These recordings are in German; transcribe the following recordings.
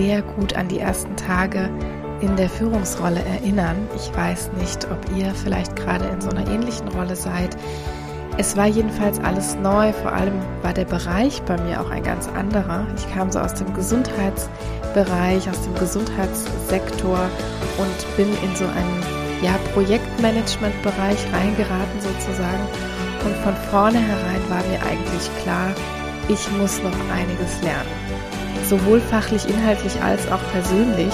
sehr gut an die ersten Tage in der Führungsrolle erinnern. Ich weiß nicht, ob ihr vielleicht gerade in so einer ähnlichen Rolle seid. Es war jedenfalls alles neu, vor allem war der Bereich bei mir auch ein ganz anderer. Ich kam so aus dem Gesundheitsbereich, aus dem Gesundheitssektor und bin in so einen ja, Projektmanagement-Bereich reingeraten sozusagen. Und von vornherein war mir eigentlich klar, ich muss noch einiges lernen. Sowohl fachlich, inhaltlich als auch persönlich.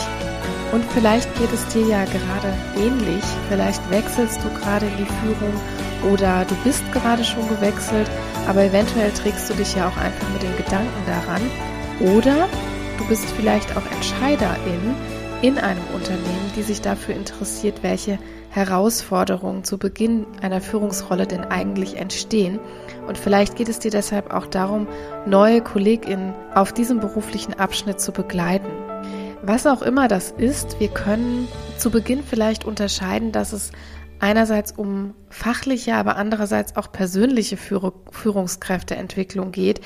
Und vielleicht geht es dir ja gerade ähnlich. Vielleicht wechselst du gerade in die Führung oder du bist gerade schon gewechselt, aber eventuell trägst du dich ja auch einfach mit den Gedanken daran. Oder du bist vielleicht auch Entscheiderin in einem Unternehmen, die sich dafür interessiert, welche Herausforderungen zu Beginn einer Führungsrolle denn eigentlich entstehen. Und vielleicht geht es dir deshalb auch darum, neue KollegInnen auf diesem beruflichen Abschnitt zu begleiten. Was auch immer das ist, wir können zu Beginn vielleicht unterscheiden, dass es einerseits um fachliche, aber andererseits auch persönliche Führungskräfteentwicklung geht.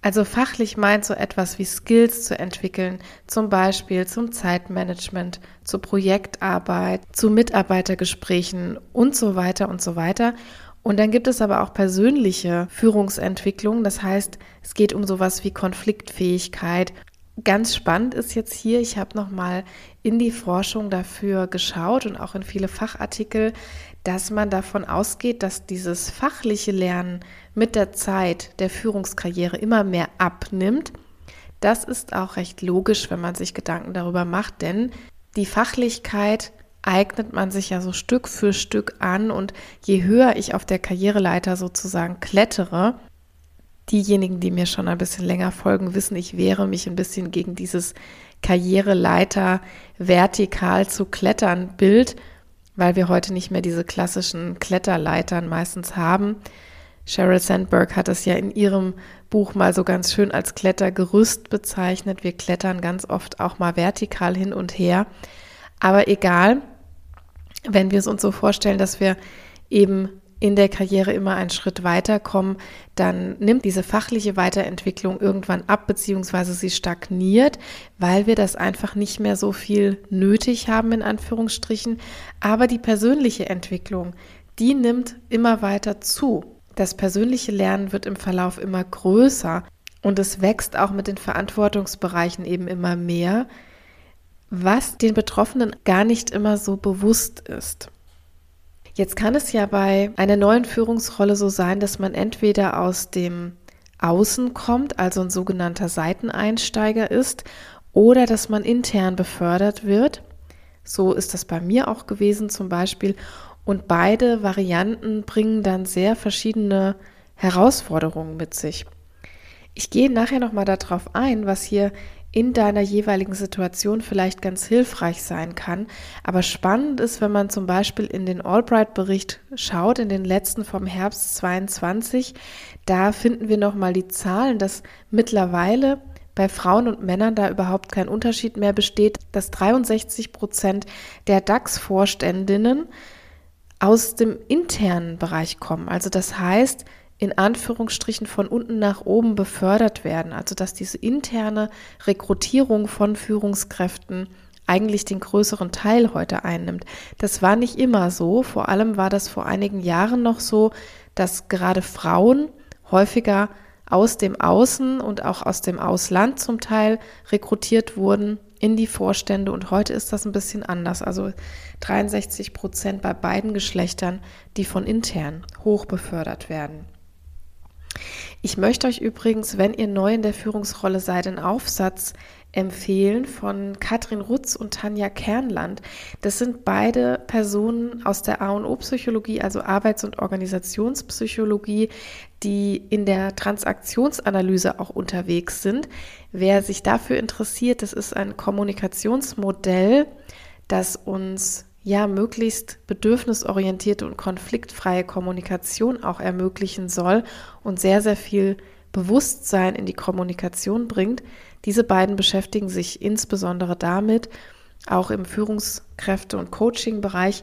Also fachlich meint so etwas wie Skills zu entwickeln, zum Beispiel zum Zeitmanagement, zur Projektarbeit, zu Mitarbeitergesprächen und so weiter und so weiter. Und dann gibt es aber auch persönliche Führungsentwicklung. Das heißt, es geht um sowas wie Konfliktfähigkeit. Ganz spannend ist jetzt hier, ich habe nochmal in die Forschung dafür geschaut und auch in viele Fachartikel, dass man davon ausgeht, dass dieses fachliche Lernen mit der Zeit der Führungskarriere immer mehr abnimmt. Das ist auch recht logisch, wenn man sich Gedanken darüber macht, denn die Fachlichkeit eignet man sich ja so Stück für Stück an und je höher ich auf der Karriereleiter sozusagen klettere, diejenigen, die mir schon ein bisschen länger folgen, wissen, ich wehre mich ein bisschen gegen dieses Karriereleiter vertikal zu klettern Bild, weil wir heute nicht mehr diese klassischen Kletterleitern meistens haben. Sheryl Sandberg hat es ja in ihrem Buch mal so ganz schön als Klettergerüst bezeichnet. Wir klettern ganz oft auch mal vertikal hin und her. Aber egal, wenn wir es uns so vorstellen, dass wir eben in der Karriere immer einen Schritt weiterkommen, dann nimmt diese fachliche Weiterentwicklung irgendwann ab, beziehungsweise sie stagniert, weil wir das einfach nicht mehr so viel nötig haben, in Anführungsstrichen. Aber die persönliche Entwicklung, die nimmt immer weiter zu. Das persönliche Lernen wird im Verlauf immer größer und es wächst auch mit den Verantwortungsbereichen eben immer mehr, was den Betroffenen gar nicht immer so bewusst ist. Jetzt kann es ja bei einer neuen Führungsrolle so sein, dass man entweder aus dem Außen kommt, also ein sogenannter Seiteneinsteiger ist, oder dass man intern befördert wird. So ist das bei mir auch gewesen zum Beispiel. Und beide Varianten bringen dann sehr verschiedene Herausforderungen mit sich. Ich gehe nachher nochmal darauf ein, was hier in deiner jeweiligen Situation vielleicht ganz hilfreich sein kann. Aber spannend ist, wenn man zum Beispiel in den Albright-Bericht schaut, in den letzten vom Herbst 22, da finden wir nochmal die Zahlen, dass mittlerweile bei Frauen und Männern da überhaupt kein Unterschied mehr besteht, dass 63 Prozent der DAX-Vorständinnen aus dem internen Bereich kommen. Also das heißt, in Anführungsstrichen von unten nach oben befördert werden. Also dass diese interne Rekrutierung von Führungskräften eigentlich den größeren Teil heute einnimmt. Das war nicht immer so. Vor allem war das vor einigen Jahren noch so, dass gerade Frauen häufiger aus dem Außen und auch aus dem Ausland zum Teil rekrutiert wurden in die Vorstände und heute ist das ein bisschen anders. Also 63 Prozent bei beiden Geschlechtern, die von intern hoch befördert werden. Ich möchte euch übrigens, wenn ihr neu in der Führungsrolle seid, einen Aufsatz empfehlen von Katrin Rutz und Tanja Kernland. Das sind beide Personen aus der A&O-Psychologie, also Arbeits- und Organisationspsychologie, die in der Transaktionsanalyse auch unterwegs sind. Wer sich dafür interessiert, das ist ein Kommunikationsmodell, das uns ja möglichst bedürfnisorientierte und konfliktfreie Kommunikation auch ermöglichen soll und sehr, sehr viel Bewusstsein in die Kommunikation bringt. Diese beiden beschäftigen sich insbesondere damit, auch im Führungskräfte- und Coaching-Bereich.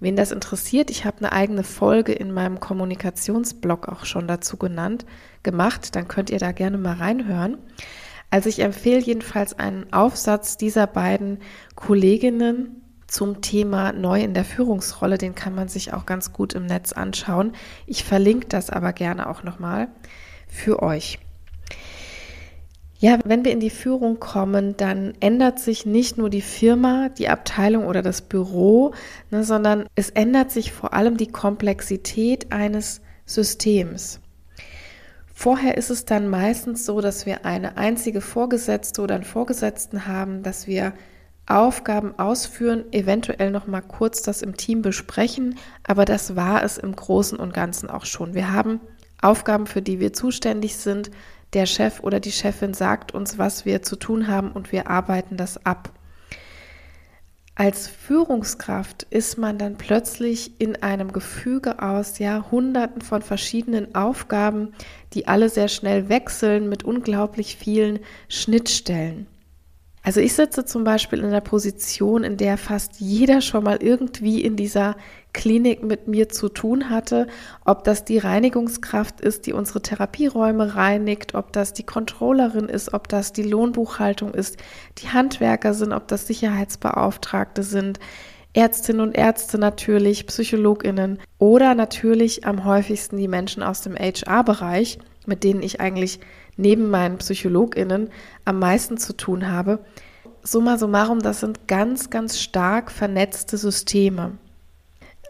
Wen das interessiert, ich habe eine eigene Folge in meinem Kommunikationsblog auch schon dazu genannt, gemacht. Dann könnt ihr da gerne mal reinhören. Also ich empfehle jedenfalls einen Aufsatz dieser beiden Kolleginnen zum Thema neu in der Führungsrolle. Den kann man sich auch ganz gut im Netz anschauen. Ich verlinke das aber gerne auch nochmal für euch. Ja, wenn wir in die Führung kommen, dann ändert sich nicht nur die Firma, die Abteilung oder das Büro, ne, sondern es ändert sich vor allem die Komplexität eines Systems. Vorher ist es dann meistens so, dass wir eine einzige Vorgesetzte oder einen Vorgesetzten haben, dass wir Aufgaben ausführen, eventuell noch mal kurz das im Team besprechen, aber das war es im Großen und Ganzen auch schon. Wir haben Aufgaben, für die wir zuständig sind. Der Chef oder die Chefin sagt uns, was wir zu tun haben und wir arbeiten das ab. Als Führungskraft ist man dann plötzlich in einem Gefüge aus ja hunderten von verschiedenen Aufgaben, die alle sehr schnell wechseln mit unglaublich vielen Schnittstellen. Also ich sitze zum Beispiel in der Position, in der fast jeder schon mal irgendwie in dieser Klinik mit mir zu tun hatte, ob das die Reinigungskraft ist, die unsere Therapieräume reinigt, ob das die Controllerin ist, ob das die Lohnbuchhaltung ist, die Handwerker sind, ob das Sicherheitsbeauftragte sind, Ärztinnen und Ärzte natürlich, Psychologinnen oder natürlich am häufigsten die Menschen aus dem HR-Bereich, mit denen ich eigentlich neben meinen PsychologInnen am meisten zu tun habe. Summa summarum, das sind ganz, ganz stark vernetzte Systeme.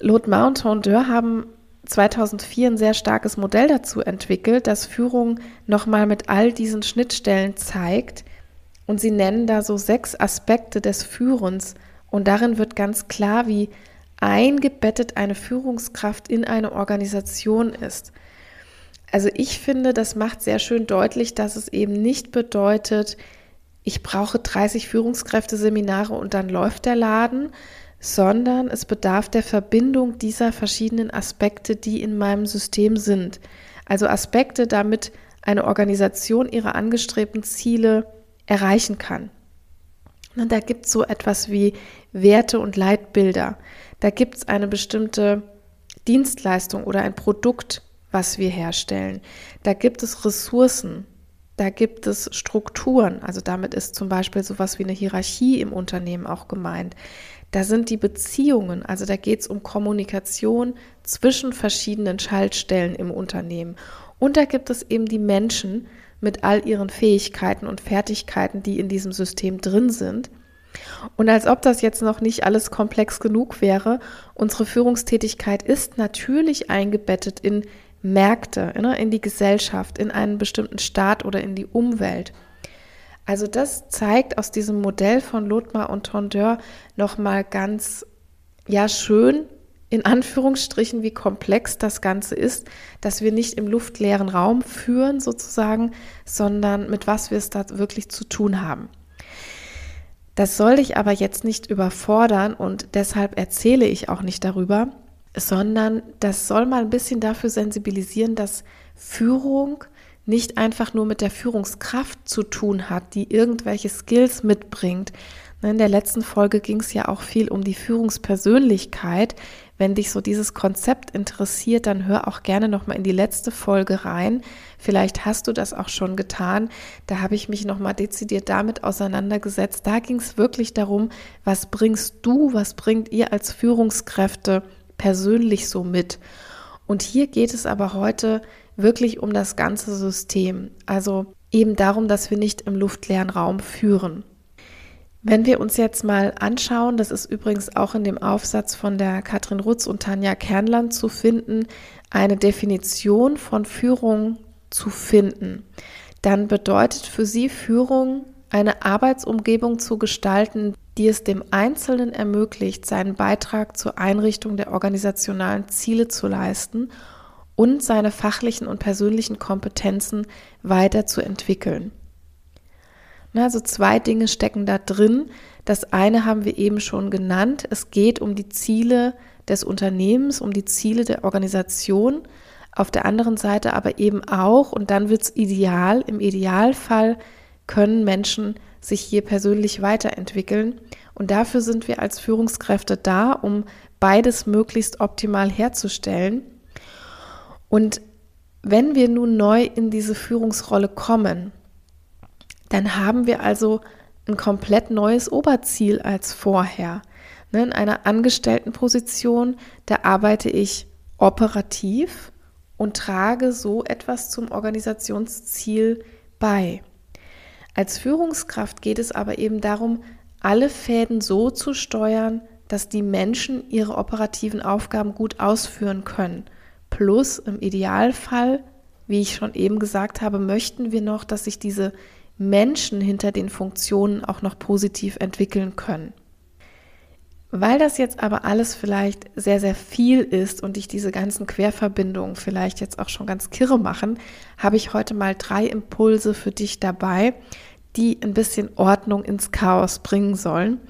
Lothar und Tondeur haben 2004 ein sehr starkes Modell dazu entwickelt, das Führung nochmal mit all diesen Schnittstellen zeigt. Und sie nennen da so sechs Aspekte des Führens. Und darin wird ganz klar, wie eingebettet eine Führungskraft in eine Organisation ist. Also ich finde, das macht sehr schön deutlich, dass es eben nicht bedeutet, ich brauche 30 Führungskräfte-Seminare und dann läuft der Laden, sondern es bedarf der Verbindung dieser verschiedenen Aspekte, die in meinem System sind. Also Aspekte, damit eine Organisation ihre angestrebten Ziele erreichen kann. Und da gibt es so etwas wie Werte und Leitbilder. Da gibt es eine bestimmte Dienstleistung oder ein Produkt, was wir herstellen. Da gibt es Ressourcen, da gibt es Strukturen, also damit ist zum Beispiel sowas wie eine Hierarchie im Unternehmen auch gemeint. Da sind die Beziehungen, also da geht es um Kommunikation zwischen verschiedenen Schaltstellen im Unternehmen. Und da gibt es eben die Menschen mit all ihren Fähigkeiten und Fertigkeiten, die in diesem System drin sind. Und als ob das jetzt noch nicht alles komplex genug wäre, unsere Führungstätigkeit ist natürlich eingebettet in Märkte, ne, in die Gesellschaft, in einen bestimmten Staat oder in die Umwelt. Also das zeigt aus diesem Modell von Lothar und Tondeur nochmal ganz, ja, schön, in Anführungsstrichen, wie komplex das Ganze ist, dass wir nicht im luftleeren Raum führen sozusagen, sondern mit was wir es da wirklich zu tun haben. Das soll dich aber jetzt nicht überfordern und deshalb erzähle ich auch nicht darüber, sondern das soll mal ein bisschen dafür sensibilisieren, dass Führung nicht einfach nur mit der Führungskraft zu tun hat, die irgendwelche Skills mitbringt. In der letzten Folge ging es ja auch viel um die Führungspersönlichkeit. Wenn dich so dieses Konzept interessiert, dann hör auch gerne noch mal in die letzte Folge rein. Vielleicht hast du das auch schon getan. Da habe ich mich noch mal dezidiert damit auseinandergesetzt. Da ging es wirklich darum, was bringst du, was bringt ihr als Führungskräfte persönlich so mit. Und hier geht es aber heute wirklich um das ganze System. Also eben darum, dass wir nicht im luftleeren Raum führen. Wenn wir uns jetzt mal anschauen, das ist übrigens auch in dem Aufsatz von der Katrin Rutz und Tanja Kernland zu finden, eine Definition von Führung zu finden, dann bedeutet für sie Führung eine Arbeitsumgebung zu gestalten, die es dem Einzelnen ermöglicht, seinen Beitrag zur Einrichtung der organisationalen Ziele zu leisten und seine fachlichen und persönlichen Kompetenzen weiterzuentwickeln. Also zwei Dinge stecken da drin. Das eine haben wir eben schon genannt. Es geht um die Ziele des Unternehmens, um die Ziele der Organisation. Auf der anderen Seite aber eben auch, und dann wird es ideal, im Idealfall können Menschen sich hier persönlich weiterentwickeln. Und dafür sind wir als Führungskräfte da, um beides möglichst optimal herzustellen. Und wenn wir nun neu in diese Führungsrolle kommen, dann haben wir also ein komplett neues Oberziel als vorher. Ne, in einer Angestelltenposition, da arbeite ich operativ und trage so etwas zum Organisationsziel bei. Als Führungskraft geht es aber eben darum, alle Fäden so zu steuern, dass die Menschen ihre operativen Aufgaben gut ausführen können. Plus im Idealfall, wie ich schon eben gesagt habe, möchten wir noch, dass sich diese Menschen hinter den Funktionen auch noch positiv entwickeln können. Weil das jetzt aber alles vielleicht sehr, sehr viel ist und dich diese ganzen Querverbindungen vielleicht jetzt auch schon ganz kirre machen, habe ich heute mal drei Impulse für dich dabei, die ein bisschen Ordnung ins Chaos bringen sollen.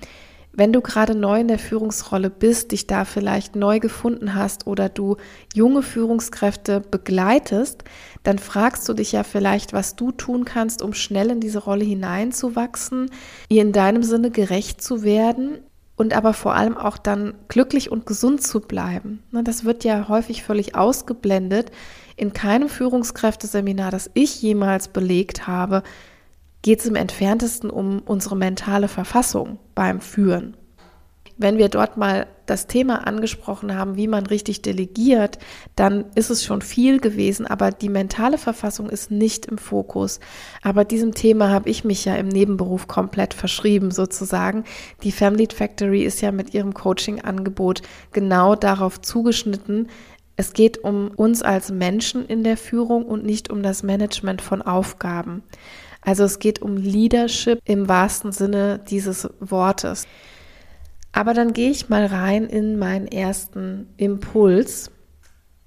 Wenn du gerade neu in der Führungsrolle bist, dich da vielleicht neu gefunden hast oder du junge Führungskräfte begleitest, dann fragst du dich ja vielleicht, was du tun kannst, um schnell in diese Rolle hineinzuwachsen, ihr in deinem Sinne gerecht zu werden und aber vor allem auch dann glücklich und gesund zu bleiben. Ne, das wird ja häufig völlig ausgeblendet. In keinem Führungskräfteseminar, das ich jemals belegt habe, geht es im entferntesten um unsere mentale Verfassung beim Führen. Wenn wir dort mal das Thema angesprochen haben, wie man richtig delegiert, dann ist es schon viel gewesen, aber die mentale Verfassung ist nicht im Fokus. Aber diesem Thema habe ich mich ja im Nebenberuf komplett verschrieben sozusagen. Die Family Factory ist ja mit ihrem Coaching-Angebot genau darauf zugeschnitten, es geht um uns als Menschen in der Führung und nicht um das Management von Aufgaben. Also es geht um Leadership im wahrsten Sinne dieses Wortes. Aber dann gehe ich mal rein in meinen ersten Impuls.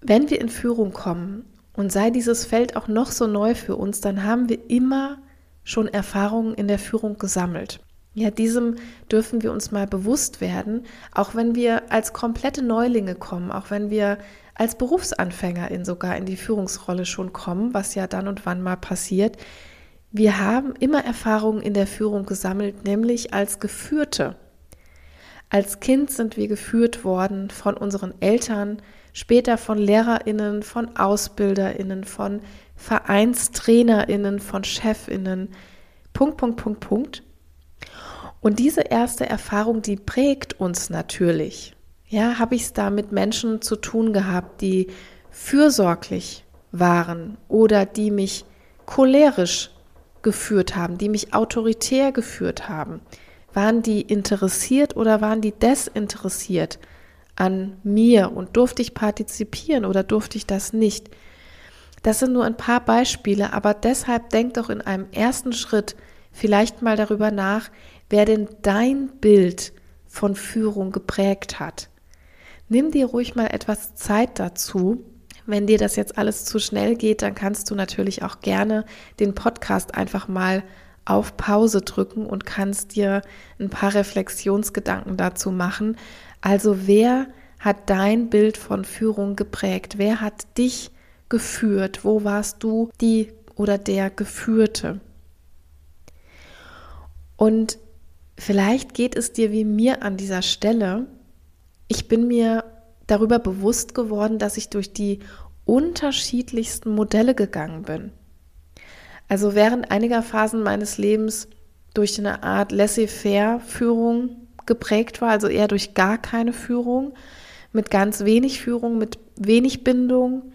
Wenn wir in Führung kommen und sei dieses Feld auch noch so neu für uns, dann haben wir immer schon Erfahrungen in der Führung gesammelt. Ja, diesem dürfen wir uns mal bewusst werden, auch wenn wir als komplette Neulinge kommen, auch wenn wir als Berufsanfängerin sogar in die Führungsrolle schon kommen, was ja dann und wann mal passiert. Wir haben immer Erfahrungen in der Führung gesammelt, nämlich als Geführte. Als Kind sind wir geführt worden von unseren Eltern, später von Lehrerinnen, von Ausbilderinnen, von Vereinstrainerinnen, von Chefinnen. Punkt, Punkt, Punkt, Punkt. Und diese erste Erfahrung, die prägt uns natürlich. Ja, habe ich es da mit Menschen zu tun gehabt, die fürsorglich waren oder die mich cholerisch geführt haben, die mich autoritär geführt haben? Waren die interessiert oder waren die desinteressiert an mir und durfte ich partizipieren oder durfte ich das nicht? Das sind nur ein paar Beispiele, aber deshalb denk doch in einem ersten Schritt vielleicht mal darüber nach, wer denn dein Bild von Führung geprägt hat. Nimm dir ruhig mal etwas Zeit dazu wenn dir das jetzt alles zu schnell geht, dann kannst du natürlich auch gerne den Podcast einfach mal auf Pause drücken und kannst dir ein paar Reflexionsgedanken dazu machen. Also wer hat dein Bild von Führung geprägt? Wer hat dich geführt? Wo warst du die oder der Geführte? Und vielleicht geht es dir wie mir an dieser Stelle. Ich bin mir darüber bewusst geworden, dass ich durch die unterschiedlichsten Modelle gegangen bin. Also während einiger Phasen meines Lebens durch eine Art Laissez-faire-Führung geprägt war, also eher durch gar keine Führung, mit ganz wenig Führung, mit wenig Bindung.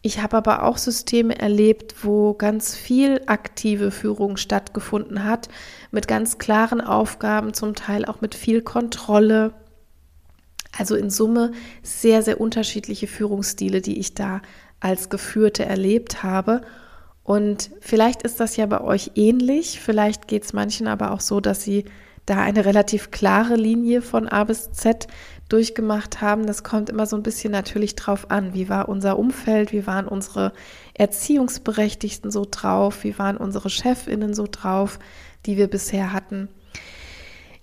Ich habe aber auch Systeme erlebt, wo ganz viel aktive Führung stattgefunden hat, mit ganz klaren Aufgaben, zum Teil auch mit viel Kontrolle, also in Summe sehr, sehr unterschiedliche Führungsstile, die ich da als Geführte erlebt habe. Und vielleicht ist das ja bei euch ähnlich, vielleicht geht es manchen aber auch so, dass sie da eine relativ klare Linie von A bis Z durchgemacht haben. Das kommt immer so ein bisschen natürlich drauf an. Wie war unser Umfeld? Wie waren unsere Erziehungsberechtigten so drauf? Wie waren unsere Chefinnen so drauf, die wir bisher hatten?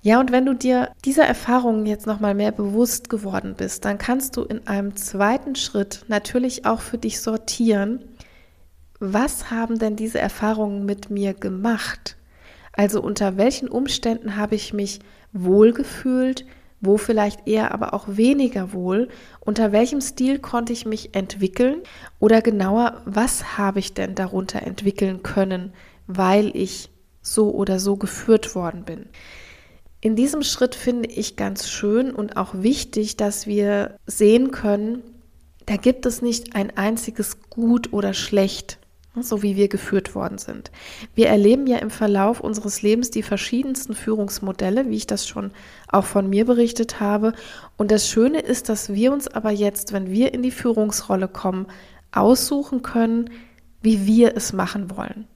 Ja, und wenn du dir dieser Erfahrungen jetzt nochmal mehr bewusst geworden bist, dann kannst du in einem zweiten Schritt natürlich auch für dich sortieren, was haben denn diese Erfahrungen mit mir gemacht? Also unter welchen Umständen habe ich mich wohlgefühlt, wo vielleicht eher aber auch weniger wohl, unter welchem Stil konnte ich mich entwickeln oder genauer, was habe ich denn darunter entwickeln können, weil ich so oder so geführt worden bin. In diesem Schritt finde ich ganz schön und auch wichtig, dass wir sehen können, da gibt es nicht ein einziges Gut oder Schlecht, so wie wir geführt worden sind. Wir erleben ja im Verlauf unseres Lebens die verschiedensten Führungsmodelle, wie ich das schon auch von mir berichtet habe. Und das Schöne ist, dass wir uns aber jetzt, wenn wir in die Führungsrolle kommen, aussuchen können, wie wir es machen wollen.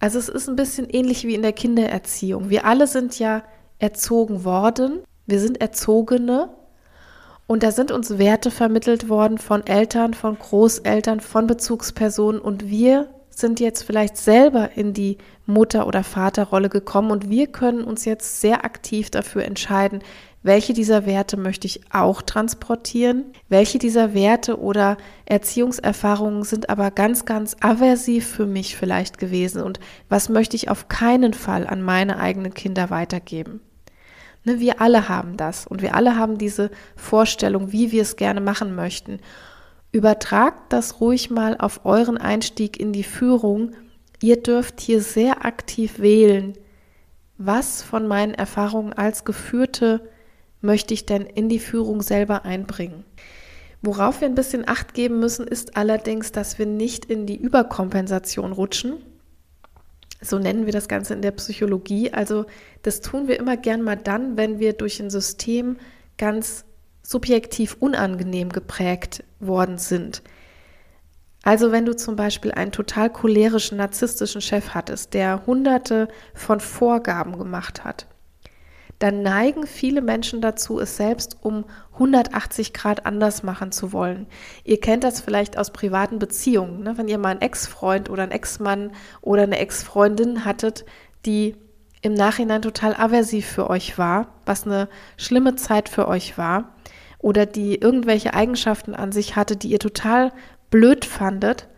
Also es ist ein bisschen ähnlich wie in der Kindererziehung. Wir alle sind ja erzogen worden, wir sind Erzogene und da sind uns Werte vermittelt worden von Eltern, von Großeltern, von Bezugspersonen. Und wir sind jetzt vielleicht selber in die Mutter- oder Vaterrolle gekommen. Und wir können uns jetzt sehr aktiv dafür entscheiden, welche dieser Werte möchte ich auch transportieren, welche dieser Werte oder Erziehungserfahrungen sind aber ganz, ganz aversiv für mich vielleicht gewesen. Und was möchte ich auf keinen Fall an meine eigenen Kinder weitergeben. Ne, wir alle haben das und wir alle haben diese Vorstellung, wie wir es gerne machen möchten. Übertragt das ruhig mal auf euren Einstieg in die Führung. Ihr dürft hier sehr aktiv wählen, was von meinen Erfahrungen als Geführte möchte ich denn in die Führung selber einbringen. Worauf wir ein bisschen Acht geben müssen, ist allerdings, dass wir nicht in die Überkompensation rutschen. So nennen wir das Ganze in der Psychologie. Also das tun wir immer gern mal dann, wenn wir durch ein System ganz subjektiv unangenehm geprägt worden sind. Also wenn du zum Beispiel einen total cholerischen, narzisstischen Chef hattest, der hunderte von Vorgaben gemacht hat dann neigen viele Menschen dazu, es selbst um 180 Grad anders machen zu wollen. Ihr kennt das vielleicht aus privaten Beziehungen, ne? wenn ihr mal einen Ex-Freund oder einen Ex-Mann oder eine Ex-Freundin hattet, die im Nachhinein total aversiv für euch war, was eine schlimme Zeit für euch war, oder die irgendwelche Eigenschaften an sich hatte, die ihr total blöd fandet,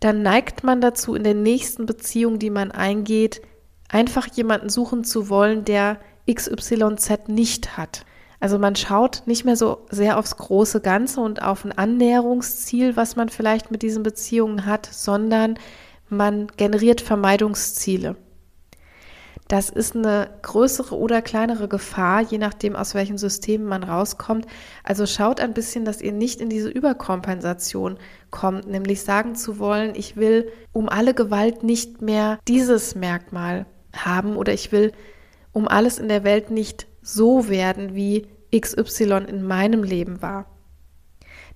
dann neigt man dazu, in der nächsten Beziehung, die man eingeht, einfach jemanden suchen zu wollen, der XYZ nicht hat. Also man schaut nicht mehr so sehr aufs große Ganze und auf ein Annäherungsziel, was man vielleicht mit diesen Beziehungen hat, sondern man generiert Vermeidungsziele. Das ist eine größere oder kleinere Gefahr, je nachdem, aus welchem System man rauskommt. Also schaut ein bisschen, dass ihr nicht in diese Überkompensation kommt, nämlich sagen zu wollen, ich will um alle Gewalt nicht mehr dieses Merkmal haben oder ich will um alles in der Welt nicht so werden, wie XY in meinem Leben war.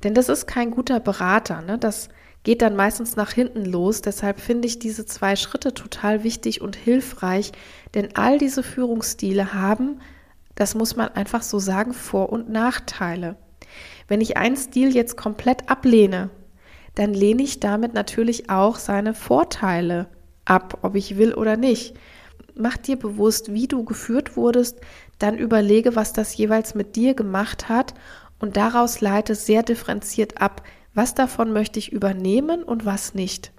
Denn das ist kein guter Berater, ne? das geht dann meistens nach hinten los. Deshalb finde ich diese zwei Schritte total wichtig und hilfreich, denn all diese Führungsstile haben, das muss man einfach so sagen, Vor- und Nachteile. Wenn ich einen Stil jetzt komplett ablehne, dann lehne ich damit natürlich auch seine Vorteile ab, ob ich will oder nicht mach dir bewusst, wie du geführt wurdest, dann überlege, was das jeweils mit dir gemacht hat und daraus leite sehr differenziert ab, was davon möchte ich übernehmen und was nicht.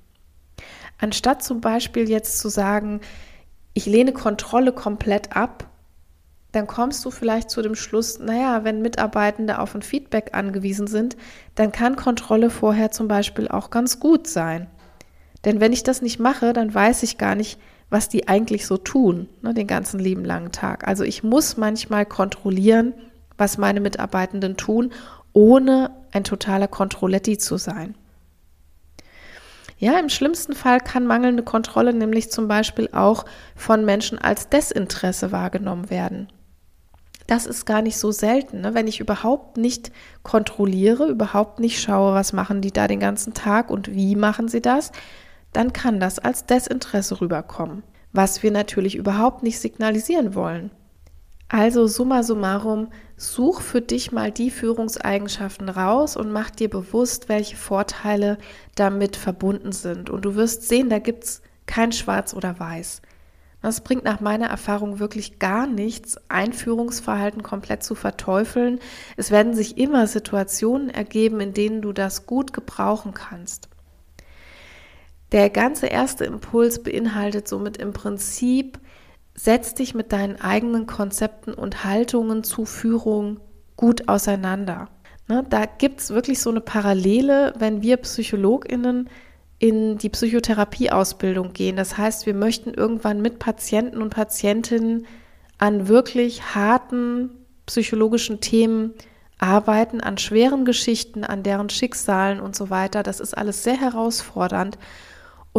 Anstatt zum Beispiel jetzt zu sagen, ich lehne Kontrolle komplett ab, dann kommst du vielleicht zu dem Schluss, naja, wenn Mitarbeitende auf ein Feedback angewiesen sind, dann kann Kontrolle vorher zum Beispiel auch ganz gut sein. Denn wenn ich das nicht mache, dann weiß ich gar nicht, was die eigentlich so tun, ne, den ganzen lieben langen Tag. Also ich muss manchmal kontrollieren, was meine Mitarbeitenden tun, ohne ein totaler Kontrolletti zu sein. Ja, im schlimmsten Fall kann mangelnde Kontrolle nämlich zum Beispiel auch von Menschen als Desinteresse wahrgenommen werden. Das ist gar nicht so selten, ne? wenn ich überhaupt nicht kontrolliere, überhaupt nicht schaue, was machen die da den ganzen Tag und wie machen sie das, dann kann das als Desinteresse rüberkommen, was wir natürlich überhaupt nicht signalisieren wollen. Also summa summarum, such für dich mal die Führungseigenschaften raus und mach dir bewusst, welche Vorteile damit verbunden sind. Und du wirst sehen, da gibt es kein Schwarz oder Weiß. Das bringt nach meiner Erfahrung wirklich gar nichts, Einführungsverhalten komplett zu verteufeln. Es werden sich immer Situationen ergeben, in denen du das gut gebrauchen kannst. Der ganze erste Impuls beinhaltet somit im Prinzip, setz dich mit deinen eigenen Konzepten und Haltungen zu Führung gut auseinander. Ne, da gibt es wirklich so eine Parallele, wenn wir PsychologInnen in die Psychotherapieausbildung gehen. Das heißt, wir möchten irgendwann mit Patienten und Patientinnen an wirklich harten psychologischen Themen arbeiten, an schweren Geschichten, an deren Schicksalen und so weiter. Das ist alles sehr herausfordernd.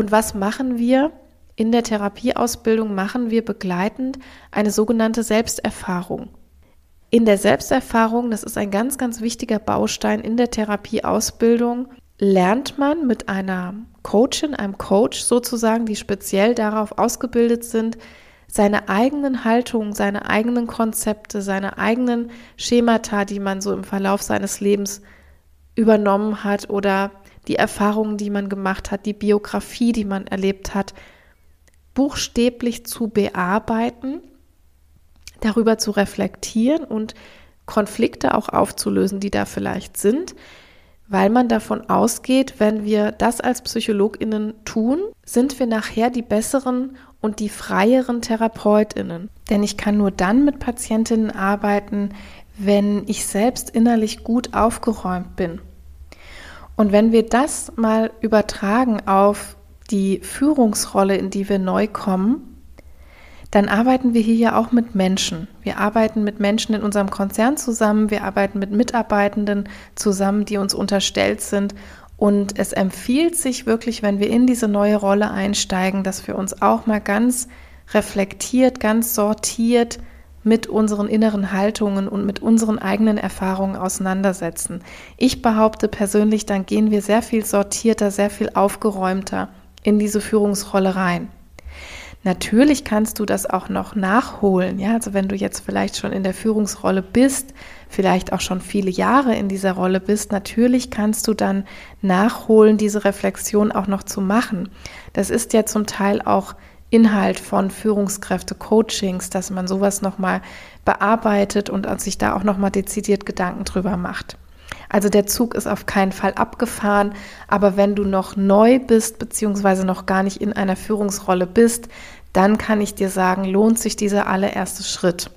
Und was machen wir? In der Therapieausbildung machen wir begleitend eine sogenannte Selbsterfahrung. In der Selbsterfahrung, das ist ein ganz, ganz wichtiger Baustein in der Therapieausbildung, lernt man mit einer Coachin, einem Coach sozusagen, die speziell darauf ausgebildet sind, seine eigenen Haltungen, seine eigenen Konzepte, seine eigenen Schemata, die man so im Verlauf seines Lebens übernommen hat oder die Erfahrungen, die man gemacht hat, die Biografie, die man erlebt hat, buchstäblich zu bearbeiten, darüber zu reflektieren und Konflikte auch aufzulösen, die da vielleicht sind, weil man davon ausgeht, wenn wir das als Psychologinnen tun, sind wir nachher die besseren und die freieren Therapeutinnen. Denn ich kann nur dann mit Patientinnen arbeiten, wenn ich selbst innerlich gut aufgeräumt bin. Und wenn wir das mal übertragen auf die Führungsrolle, in die wir neu kommen, dann arbeiten wir hier ja auch mit Menschen. Wir arbeiten mit Menschen in unserem Konzern zusammen, wir arbeiten mit Mitarbeitenden zusammen, die uns unterstellt sind. Und es empfiehlt sich wirklich, wenn wir in diese neue Rolle einsteigen, dass wir uns auch mal ganz reflektiert, ganz sortiert mit unseren inneren Haltungen und mit unseren eigenen Erfahrungen auseinandersetzen. Ich behaupte persönlich, dann gehen wir sehr viel sortierter, sehr viel aufgeräumter in diese Führungsrolle rein. Natürlich kannst du das auch noch nachholen. Ja, also wenn du jetzt vielleicht schon in der Führungsrolle bist, vielleicht auch schon viele Jahre in dieser Rolle bist, natürlich kannst du dann nachholen, diese Reflexion auch noch zu machen. Das ist ja zum Teil auch Inhalt von Führungskräfte-Coachings, dass man sowas nochmal bearbeitet und sich da auch nochmal dezidiert Gedanken drüber macht. Also der Zug ist auf keinen Fall abgefahren, aber wenn du noch neu bist beziehungsweise noch gar nicht in einer Führungsrolle bist, dann kann ich dir sagen, lohnt sich dieser allererste Schritt.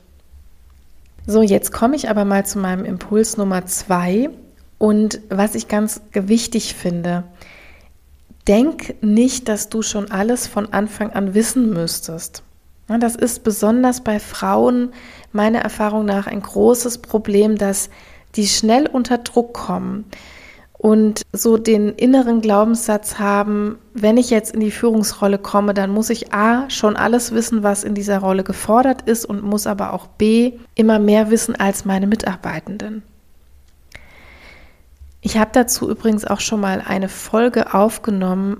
So, jetzt komme ich aber mal zu meinem Impuls Nummer zwei und was ich ganz wichtig finde. Denk nicht, dass du schon alles von Anfang an wissen müsstest. Das ist besonders bei Frauen meiner Erfahrung nach ein großes Problem, dass die schnell unter Druck kommen und so den inneren Glaubenssatz haben, wenn ich jetzt in die Führungsrolle komme, dann muss ich A schon alles wissen, was in dieser Rolle gefordert ist und muss aber auch B immer mehr wissen als meine Mitarbeitenden. Ich habe dazu übrigens auch schon mal eine Folge aufgenommen,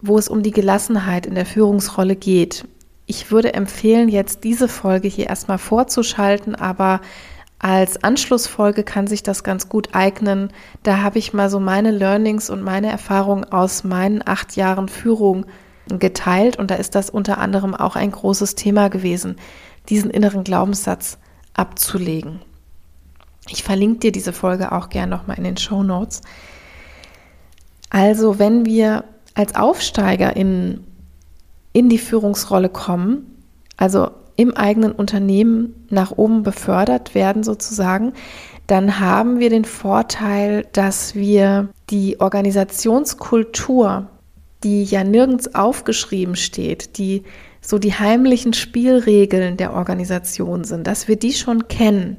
wo es um die Gelassenheit in der Führungsrolle geht. Ich würde empfehlen, jetzt diese Folge hier erstmal vorzuschalten, aber als Anschlussfolge kann sich das ganz gut eignen. Da habe ich mal so meine Learnings und meine Erfahrungen aus meinen acht Jahren Führung geteilt und da ist das unter anderem auch ein großes Thema gewesen, diesen inneren Glaubenssatz abzulegen. Ich verlinke dir diese Folge auch gern nochmal in den Show Notes. Also, wenn wir als Aufsteiger in, in die Führungsrolle kommen, also im eigenen Unternehmen nach oben befördert werden sozusagen, dann haben wir den Vorteil, dass wir die Organisationskultur, die ja nirgends aufgeschrieben steht, die so die heimlichen Spielregeln der Organisation sind, dass wir die schon kennen.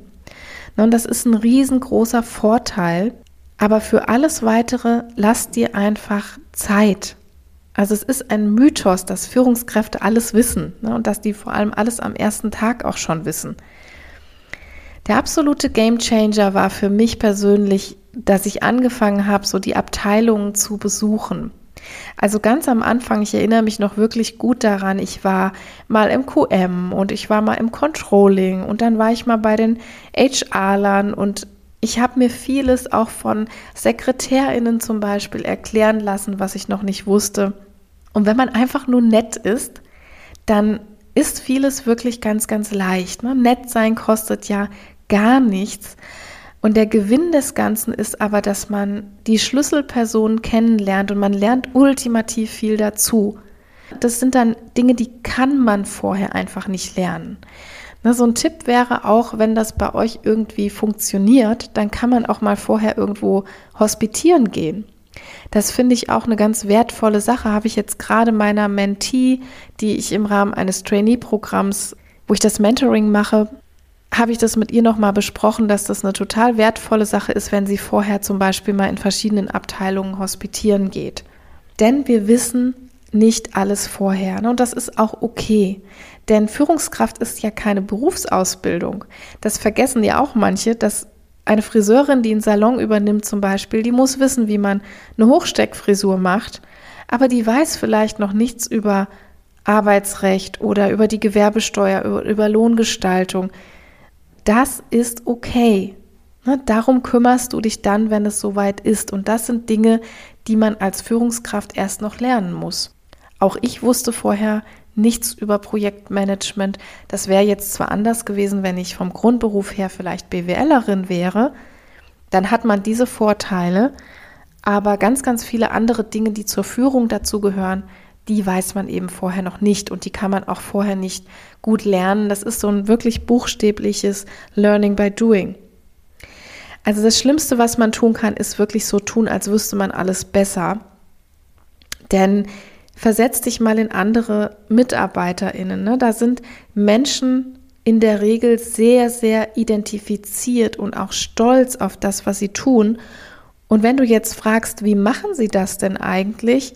Und das ist ein riesengroßer Vorteil. Aber für alles weitere lasst dir einfach Zeit. Also es ist ein Mythos, dass Führungskräfte alles wissen ne, und dass die vor allem alles am ersten Tag auch schon wissen. Der absolute Gamechanger war für mich persönlich, dass ich angefangen habe, so die Abteilungen zu besuchen. Also ganz am Anfang, ich erinnere mich noch wirklich gut daran, ich war mal im QM und ich war mal im Controlling und dann war ich mal bei den HR-Lern und ich habe mir vieles auch von Sekretärinnen zum Beispiel erklären lassen, was ich noch nicht wusste. Und wenn man einfach nur nett ist, dann ist vieles wirklich ganz, ganz leicht. Ne? Nett sein kostet ja gar nichts. Und der Gewinn des Ganzen ist aber, dass man die Schlüsselpersonen kennenlernt und man lernt ultimativ viel dazu. Das sind dann Dinge, die kann man vorher einfach nicht lernen. Na, so ein Tipp wäre auch, wenn das bei euch irgendwie funktioniert, dann kann man auch mal vorher irgendwo hospitieren gehen. Das finde ich auch eine ganz wertvolle Sache. Habe ich jetzt gerade meiner Mentee, die ich im Rahmen eines Trainee-Programms, wo ich das Mentoring mache, habe ich das mit ihr nochmal besprochen, dass das eine total wertvolle Sache ist, wenn sie vorher zum Beispiel mal in verschiedenen Abteilungen hospitieren geht. Denn wir wissen nicht alles vorher. Ne? Und das ist auch okay. Denn Führungskraft ist ja keine Berufsausbildung. Das vergessen ja auch manche, dass eine Friseurin, die einen Salon übernimmt zum Beispiel, die muss wissen, wie man eine Hochsteckfrisur macht, aber die weiß vielleicht noch nichts über Arbeitsrecht oder über die Gewerbesteuer, über, über Lohngestaltung. Das ist okay. Ne? Darum kümmerst du dich dann, wenn es soweit ist. Und das sind Dinge, die man als Führungskraft erst noch lernen muss. Auch ich wusste vorher nichts über Projektmanagement. Das wäre jetzt zwar anders gewesen, wenn ich vom Grundberuf her vielleicht BWLerin wäre, dann hat man diese Vorteile, aber ganz, ganz viele andere Dinge, die zur Führung dazugehören, die weiß man eben vorher noch nicht und die kann man auch vorher nicht gut lernen. Das ist so ein wirklich buchstäbliches Learning by Doing. Also das Schlimmste, was man tun kann, ist wirklich so tun, als wüsste man alles besser. Denn versetz dich mal in andere MitarbeiterInnen. Ne? Da sind Menschen in der Regel sehr, sehr identifiziert und auch stolz auf das, was sie tun. Und wenn du jetzt fragst, wie machen sie das denn eigentlich?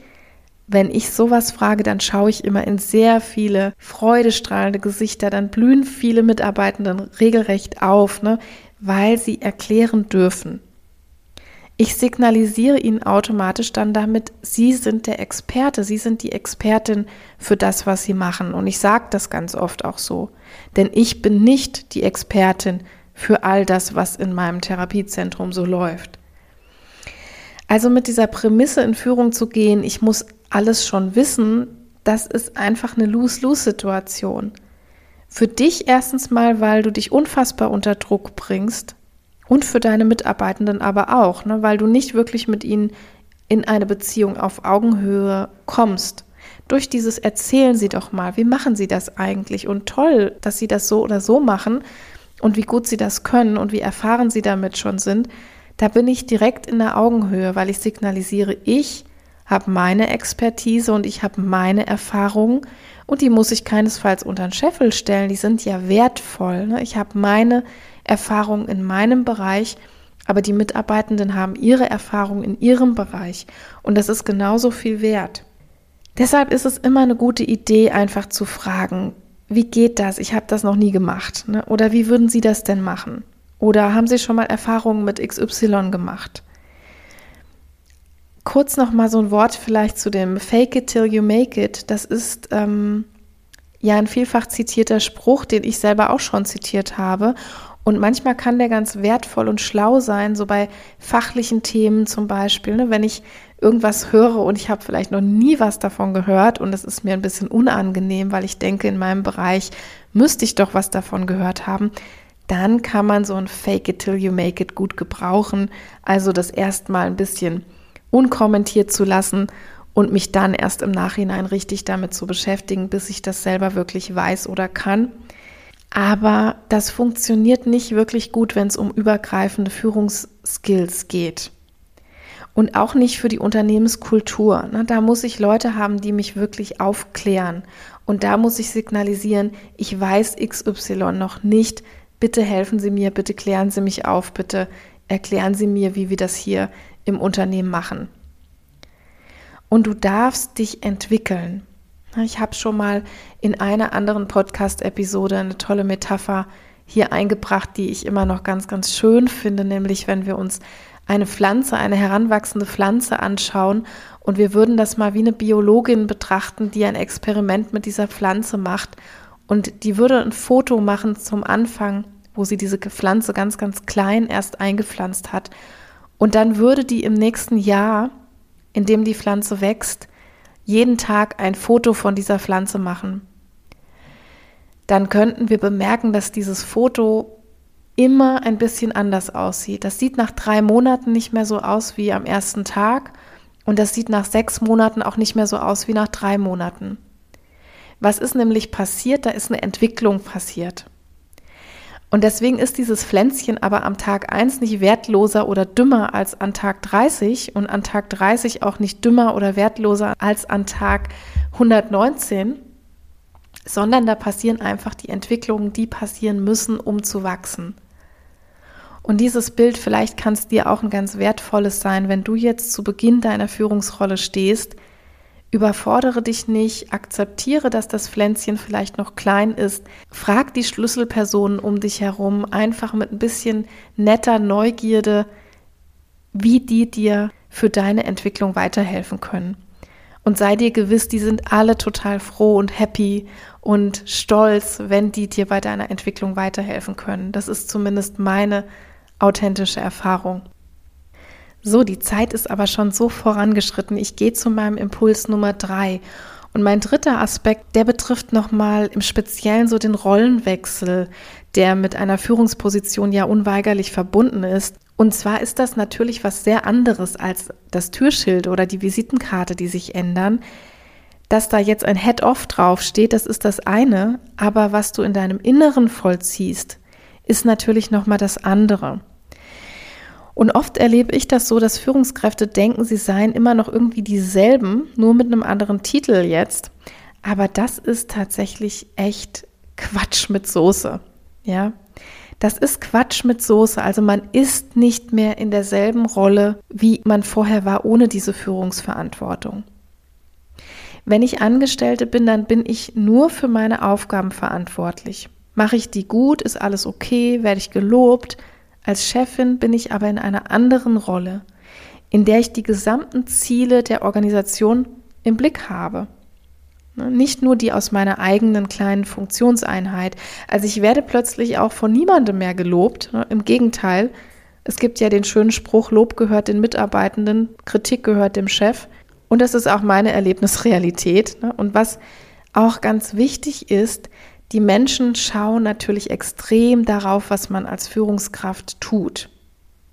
Wenn ich sowas frage, dann schaue ich immer in sehr viele freudestrahlende Gesichter, dann blühen viele Mitarbeitenden regelrecht auf, ne? weil sie erklären dürfen. Ich signalisiere Ihnen automatisch dann damit, Sie sind der Experte, Sie sind die Expertin für das, was Sie machen. Und ich sage das ganz oft auch so. Denn ich bin nicht die Expertin für all das, was in meinem Therapiezentrum so läuft. Also mit dieser Prämisse in Führung zu gehen, ich muss alles schon wissen, das ist einfach eine Lose-Lose-Situation. Für dich erstens mal, weil du dich unfassbar unter Druck bringst und für deine Mitarbeitenden aber auch, ne, weil du nicht wirklich mit ihnen in eine Beziehung auf Augenhöhe kommst. Durch dieses Erzählen Sie doch mal, wie machen Sie das eigentlich? Und toll, dass Sie das so oder so machen und wie gut Sie das können und wie erfahren Sie damit schon sind. Da bin ich direkt in der Augenhöhe, weil ich signalisiere, ich habe meine Expertise und ich habe meine Erfahrungen und die muss ich keinesfalls unter den Scheffel stellen. Die sind ja wertvoll. Ne? Ich habe meine Erfahrung in meinem Bereich, aber die Mitarbeitenden haben ihre Erfahrung in ihrem Bereich und das ist genauso viel wert. Deshalb ist es immer eine gute Idee, einfach zu fragen, wie geht das? Ich habe das noch nie gemacht. Ne? Oder wie würden Sie das denn machen? Oder haben Sie schon mal Erfahrungen mit XY gemacht? Kurz noch mal so ein Wort vielleicht zu dem Fake it till you make it. Das ist ähm, ja ein vielfach zitierter Spruch, den ich selber auch schon zitiert habe und manchmal kann der ganz wertvoll und schlau sein, so bei fachlichen Themen zum Beispiel. Ne? Wenn ich irgendwas höre und ich habe vielleicht noch nie was davon gehört und es ist mir ein bisschen unangenehm, weil ich denke, in meinem Bereich müsste ich doch was davon gehört haben, dann kann man so ein Fake it till you make it gut gebrauchen. Also das erstmal ein bisschen unkommentiert zu lassen und mich dann erst im Nachhinein richtig damit zu beschäftigen, bis ich das selber wirklich weiß oder kann. Aber das funktioniert nicht wirklich gut, wenn es um übergreifende Führungsskills geht. Und auch nicht für die Unternehmenskultur. Ne? Da muss ich Leute haben, die mich wirklich aufklären. Und da muss ich signalisieren, ich weiß XY noch nicht. Bitte helfen Sie mir, bitte klären Sie mich auf, bitte erklären Sie mir, wie wir das hier im Unternehmen machen. Und du darfst dich entwickeln. Ich habe schon mal in einer anderen Podcast-Episode eine tolle Metapher hier eingebracht, die ich immer noch ganz, ganz schön finde, nämlich wenn wir uns eine Pflanze, eine heranwachsende Pflanze anschauen und wir würden das mal wie eine Biologin betrachten, die ein Experiment mit dieser Pflanze macht und die würde ein Foto machen zum Anfang, wo sie diese Pflanze ganz, ganz klein erst eingepflanzt hat und dann würde die im nächsten Jahr, in dem die Pflanze wächst, jeden Tag ein Foto von dieser Pflanze machen, dann könnten wir bemerken, dass dieses Foto immer ein bisschen anders aussieht. Das sieht nach drei Monaten nicht mehr so aus wie am ersten Tag und das sieht nach sechs Monaten auch nicht mehr so aus wie nach drei Monaten. Was ist nämlich passiert? Da ist eine Entwicklung passiert. Und deswegen ist dieses Pflänzchen aber am Tag 1 nicht wertloser oder dümmer als an Tag 30 und an Tag 30 auch nicht dümmer oder wertloser als an Tag 119, sondern da passieren einfach die Entwicklungen, die passieren müssen, um zu wachsen. Und dieses Bild, vielleicht kann es dir auch ein ganz wertvolles sein, wenn du jetzt zu Beginn deiner Führungsrolle stehst, Überfordere dich nicht, akzeptiere, dass das Pflänzchen vielleicht noch klein ist. Frag die Schlüsselpersonen um dich herum einfach mit ein bisschen netter Neugierde, wie die dir für deine Entwicklung weiterhelfen können. Und sei dir gewiss, die sind alle total froh und happy und stolz, wenn die dir bei deiner Entwicklung weiterhelfen können. Das ist zumindest meine authentische Erfahrung. So, die Zeit ist aber schon so vorangeschritten. Ich gehe zu meinem Impuls Nummer drei. Und mein dritter Aspekt, der betrifft nochmal im Speziellen so den Rollenwechsel, der mit einer Führungsposition ja unweigerlich verbunden ist. Und zwar ist das natürlich was sehr anderes als das Türschild oder die Visitenkarte, die sich ändern. Dass da jetzt ein Head-Off draufsteht, das ist das eine, aber was du in deinem Inneren vollziehst, ist natürlich nochmal das andere. Und oft erlebe ich das so, dass Führungskräfte denken, sie seien immer noch irgendwie dieselben, nur mit einem anderen Titel jetzt. Aber das ist tatsächlich echt Quatsch mit Soße. Ja, das ist Quatsch mit Soße. Also man ist nicht mehr in derselben Rolle, wie man vorher war, ohne diese Führungsverantwortung. Wenn ich Angestellte bin, dann bin ich nur für meine Aufgaben verantwortlich. Mache ich die gut, ist alles okay, werde ich gelobt, als Chefin bin ich aber in einer anderen Rolle, in der ich die gesamten Ziele der Organisation im Blick habe. Ne, nicht nur die aus meiner eigenen kleinen Funktionseinheit. Also ich werde plötzlich auch von niemandem mehr gelobt. Ne, Im Gegenteil, es gibt ja den schönen Spruch, Lob gehört den Mitarbeitenden, Kritik gehört dem Chef. Und das ist auch meine Erlebnisrealität. Ne. Und was auch ganz wichtig ist, die Menschen schauen natürlich extrem darauf, was man als Führungskraft tut.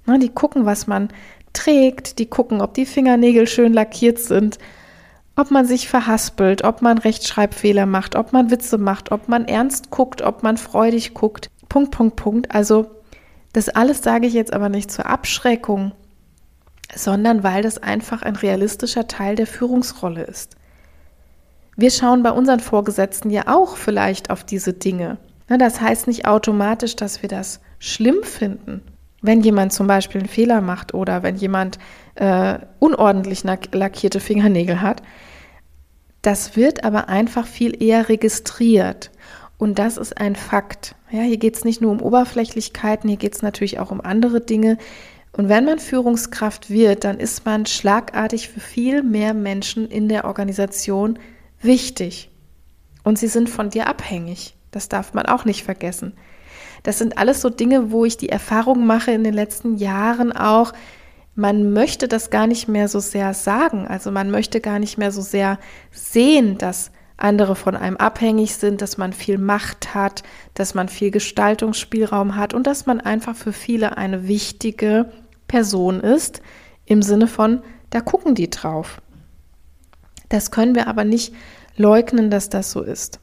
Die gucken, was man trägt, die gucken, ob die Fingernägel schön lackiert sind, ob man sich verhaspelt, ob man Rechtschreibfehler macht, ob man Witze macht, ob man ernst guckt, ob man freudig guckt. Punkt, Punkt, Punkt. Also das alles sage ich jetzt aber nicht zur Abschreckung, sondern weil das einfach ein realistischer Teil der Führungsrolle ist. Wir schauen bei unseren Vorgesetzten ja auch vielleicht auf diese Dinge. Das heißt nicht automatisch, dass wir das schlimm finden, wenn jemand zum Beispiel einen Fehler macht oder wenn jemand äh, unordentlich lackierte Fingernägel hat. Das wird aber einfach viel eher registriert. Und das ist ein Fakt. Ja, hier geht es nicht nur um Oberflächlichkeiten, hier geht es natürlich auch um andere Dinge. Und wenn man Führungskraft wird, dann ist man schlagartig für viel mehr Menschen in der Organisation wichtig und sie sind von dir abhängig. Das darf man auch nicht vergessen. Das sind alles so Dinge, wo ich die Erfahrung mache in den letzten Jahren auch, man möchte das gar nicht mehr so sehr sagen. Also man möchte gar nicht mehr so sehr sehen, dass andere von einem abhängig sind, dass man viel Macht hat, dass man viel Gestaltungsspielraum hat und dass man einfach für viele eine wichtige Person ist, im Sinne von, da gucken die drauf. Das können wir aber nicht leugnen, dass das so ist.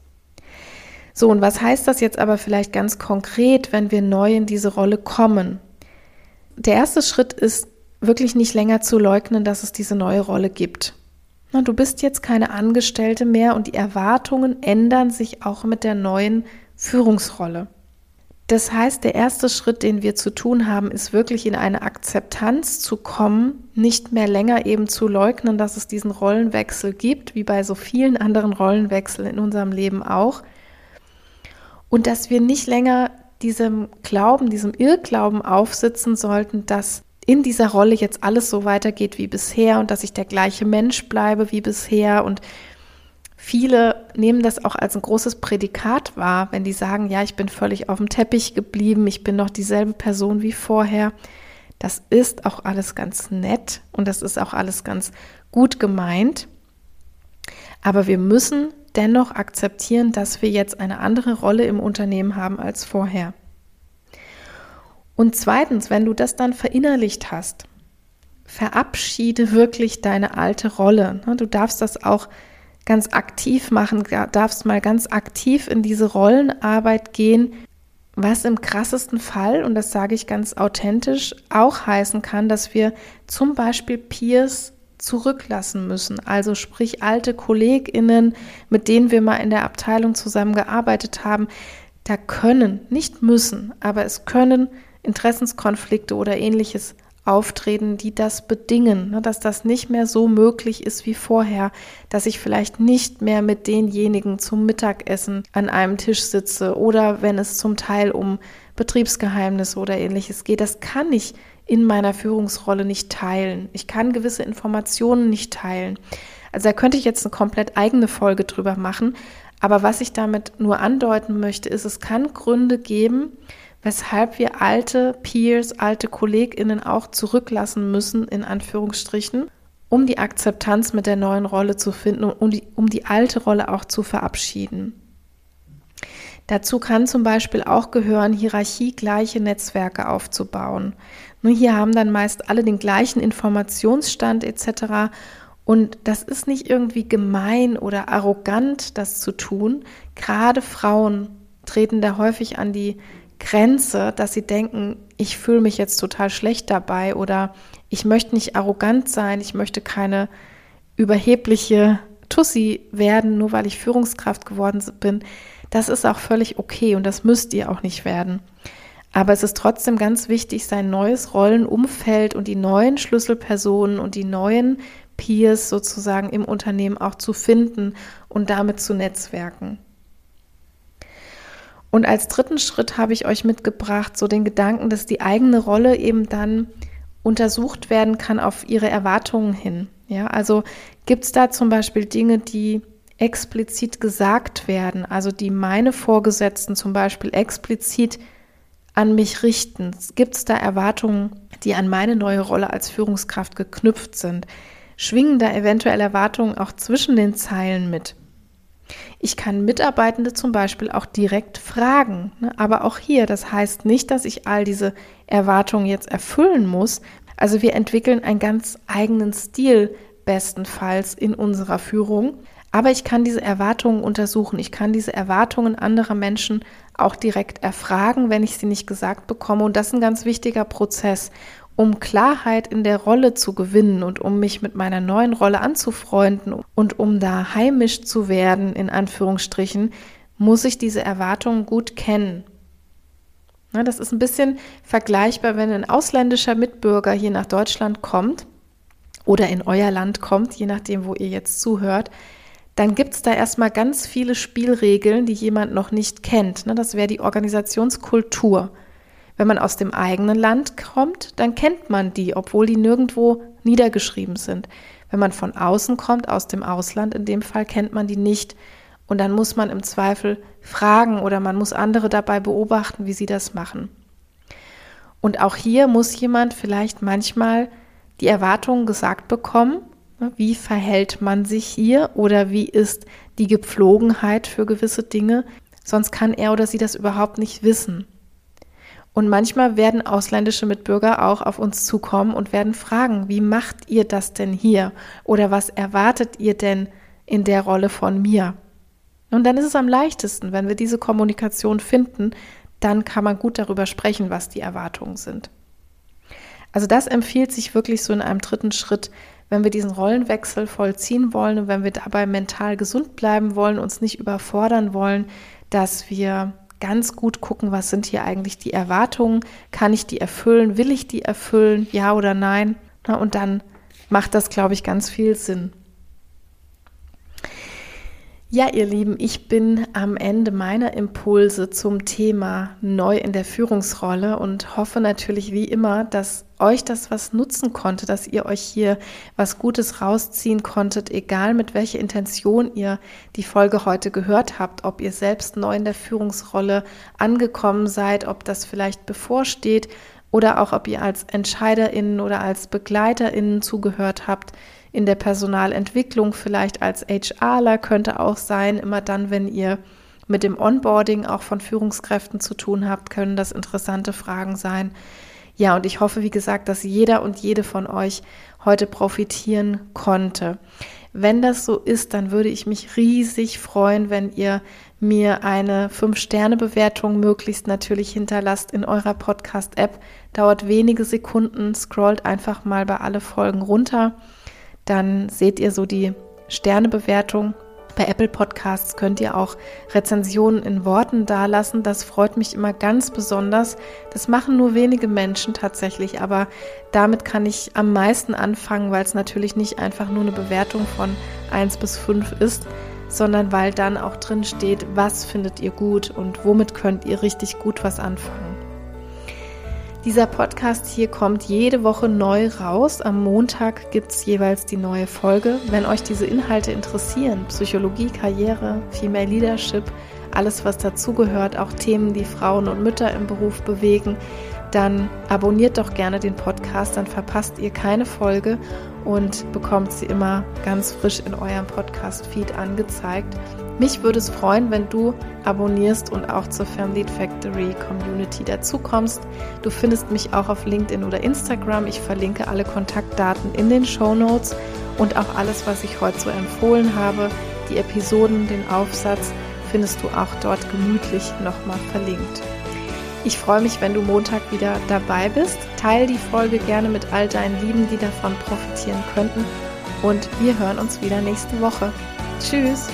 So, und was heißt das jetzt aber vielleicht ganz konkret, wenn wir neu in diese Rolle kommen? Der erste Schritt ist wirklich nicht länger zu leugnen, dass es diese neue Rolle gibt. Du bist jetzt keine Angestellte mehr und die Erwartungen ändern sich auch mit der neuen Führungsrolle. Das heißt, der erste Schritt, den wir zu tun haben, ist wirklich in eine Akzeptanz zu kommen, nicht mehr länger eben zu leugnen, dass es diesen Rollenwechsel gibt, wie bei so vielen anderen Rollenwechseln in unserem Leben auch. Und dass wir nicht länger diesem Glauben, diesem Irrglauben aufsitzen sollten, dass in dieser Rolle jetzt alles so weitergeht wie bisher und dass ich der gleiche Mensch bleibe wie bisher und Viele nehmen das auch als ein großes Prädikat wahr, wenn die sagen, ja, ich bin völlig auf dem Teppich geblieben, ich bin noch dieselbe Person wie vorher. Das ist auch alles ganz nett und das ist auch alles ganz gut gemeint. Aber wir müssen dennoch akzeptieren, dass wir jetzt eine andere Rolle im Unternehmen haben als vorher. Und zweitens, wenn du das dann verinnerlicht hast, verabschiede wirklich deine alte Rolle. Du darfst das auch ganz aktiv machen, darfst mal ganz aktiv in diese Rollenarbeit gehen. Was im krassesten Fall, und das sage ich ganz authentisch, auch heißen kann, dass wir zum Beispiel Peers zurücklassen müssen. Also sprich alte KollegInnen, mit denen wir mal in der Abteilung zusammengearbeitet haben. Da können, nicht müssen, aber es können Interessenskonflikte oder ähnliches auftreten, die das bedingen, ne, dass das nicht mehr so möglich ist wie vorher, dass ich vielleicht nicht mehr mit denjenigen zum Mittagessen an einem Tisch sitze oder wenn es zum Teil um Betriebsgeheimnisse oder ähnliches geht. Das kann ich in meiner Führungsrolle nicht teilen. Ich kann gewisse Informationen nicht teilen. Also da könnte ich jetzt eine komplett eigene Folge drüber machen. Aber was ich damit nur andeuten möchte, ist, es kann Gründe geben, weshalb wir alte Peers, alte KollegInnen auch zurücklassen müssen, in Anführungsstrichen, um die Akzeptanz mit der neuen Rolle zu finden und um die, um die alte Rolle auch zu verabschieden. Dazu kann zum Beispiel auch gehören, hierarchiegleiche Netzwerke aufzubauen. Nur hier haben dann meist alle den gleichen Informationsstand etc. Und das ist nicht irgendwie gemein oder arrogant, das zu tun. Gerade Frauen treten da häufig an die Grenze, dass sie denken, ich fühle mich jetzt total schlecht dabei oder ich möchte nicht arrogant sein, ich möchte keine überhebliche Tussi werden, nur weil ich Führungskraft geworden bin. Das ist auch völlig okay und das müsst ihr auch nicht werden. Aber es ist trotzdem ganz wichtig, sein neues Rollenumfeld und die neuen Schlüsselpersonen und die neuen Peers sozusagen im Unternehmen auch zu finden und damit zu netzwerken. Und als dritten Schritt habe ich euch mitgebracht, so den Gedanken, dass die eigene Rolle eben dann untersucht werden kann auf ihre Erwartungen hin. Ja, also gibt es da zum Beispiel Dinge, die explizit gesagt werden, also die meine Vorgesetzten zum Beispiel explizit an mich richten? Gibt es da Erwartungen, die an meine neue Rolle als Führungskraft geknüpft sind? Schwingen da eventuell Erwartungen auch zwischen den Zeilen mit? Ich kann Mitarbeitende zum Beispiel auch direkt fragen. Ne? Aber auch hier, das heißt nicht, dass ich all diese Erwartungen jetzt erfüllen muss. Also wir entwickeln einen ganz eigenen Stil bestenfalls in unserer Führung. Aber ich kann diese Erwartungen untersuchen. Ich kann diese Erwartungen anderer Menschen auch direkt erfragen, wenn ich sie nicht gesagt bekomme. Und das ist ein ganz wichtiger Prozess um Klarheit in der Rolle zu gewinnen und um mich mit meiner neuen Rolle anzufreunden und um da heimisch zu werden, in Anführungsstrichen, muss ich diese Erwartungen gut kennen. Na, das ist ein bisschen vergleichbar, wenn ein ausländischer Mitbürger hier nach Deutschland kommt oder in euer Land kommt, je nachdem, wo ihr jetzt zuhört, dann gibt es da erstmal ganz viele Spielregeln, die jemand noch nicht kennt. Das wäre die Organisationskultur. Wenn man aus dem eigenen Land kommt, dann kennt man die, obwohl die nirgendwo niedergeschrieben sind. Wenn man von außen kommt, aus dem Ausland in dem Fall, kennt man die nicht. Und dann muss man im Zweifel fragen oder man muss andere dabei beobachten, wie sie das machen. Und auch hier muss jemand vielleicht manchmal die Erwartungen gesagt bekommen, ne, wie verhält man sich hier oder wie ist die Gepflogenheit für gewisse Dinge, sonst kann er oder sie das überhaupt nicht wissen. Und manchmal werden ausländische Mitbürger auch auf uns zukommen und werden fragen, wie macht ihr das denn hier? Oder was erwartet ihr denn in der Rolle von mir? Und dann ist es am leichtesten, wenn wir diese Kommunikation finden, dann kann man gut darüber sprechen, was die Erwartungen sind. Also das empfiehlt sich wirklich so in einem dritten Schritt, wenn wir diesen Rollenwechsel vollziehen wollen und wenn wir dabei mental gesund bleiben wollen, uns nicht überfordern wollen, dass wir ganz gut gucken, was sind hier eigentlich die Erwartungen, kann ich die erfüllen, will ich die erfüllen, ja oder nein. Na, und dann macht das, glaube ich, ganz viel Sinn. Ja, ihr Lieben, ich bin am Ende meiner Impulse zum Thema neu in der Führungsrolle und hoffe natürlich wie immer, dass euch das was nutzen konnte, dass ihr euch hier was Gutes rausziehen konntet, egal mit welcher Intention ihr die Folge heute gehört habt, ob ihr selbst neu in der Führungsrolle angekommen seid, ob das vielleicht bevorsteht oder auch ob ihr als Entscheiderinnen oder als Begleiterinnen zugehört habt in der Personalentwicklung, vielleicht als HRler könnte auch sein, immer dann, wenn ihr mit dem Onboarding auch von Führungskräften zu tun habt, können das interessante Fragen sein. Ja, und ich hoffe, wie gesagt, dass jeder und jede von euch heute profitieren konnte. Wenn das so ist, dann würde ich mich riesig freuen, wenn ihr mir eine 5-Sterne-Bewertung möglichst natürlich hinterlasst in eurer Podcast-App. Dauert wenige Sekunden, scrollt einfach mal bei alle Folgen runter. Dann seht ihr so die Sternebewertung bei Apple Podcasts könnt ihr auch Rezensionen in Worten dalassen. Das freut mich immer ganz besonders. Das machen nur wenige Menschen tatsächlich, aber damit kann ich am meisten anfangen, weil es natürlich nicht einfach nur eine Bewertung von 1 bis 5 ist, sondern weil dann auch drin steht, was findet ihr gut und womit könnt ihr richtig gut was anfangen. Dieser Podcast hier kommt jede Woche neu raus. Am Montag gibt es jeweils die neue Folge. Wenn euch diese Inhalte interessieren, Psychologie, Karriere, Female Leadership, alles was dazugehört, auch Themen, die Frauen und Mütter im Beruf bewegen, dann abonniert doch gerne den Podcast, dann verpasst ihr keine Folge und bekommt sie immer ganz frisch in eurem Podcast-Feed angezeigt. Mich würde es freuen, wenn du abonnierst und auch zur Family Factory Community dazukommst. Du findest mich auch auf LinkedIn oder Instagram. Ich verlinke alle Kontaktdaten in den Show Notes und auch alles, was ich heute so empfohlen habe. Die Episoden, den Aufsatz findest du auch dort gemütlich nochmal verlinkt. Ich freue mich, wenn du Montag wieder dabei bist. Teil die Folge gerne mit all deinen Lieben, die davon profitieren könnten. Und wir hören uns wieder nächste Woche. Tschüss!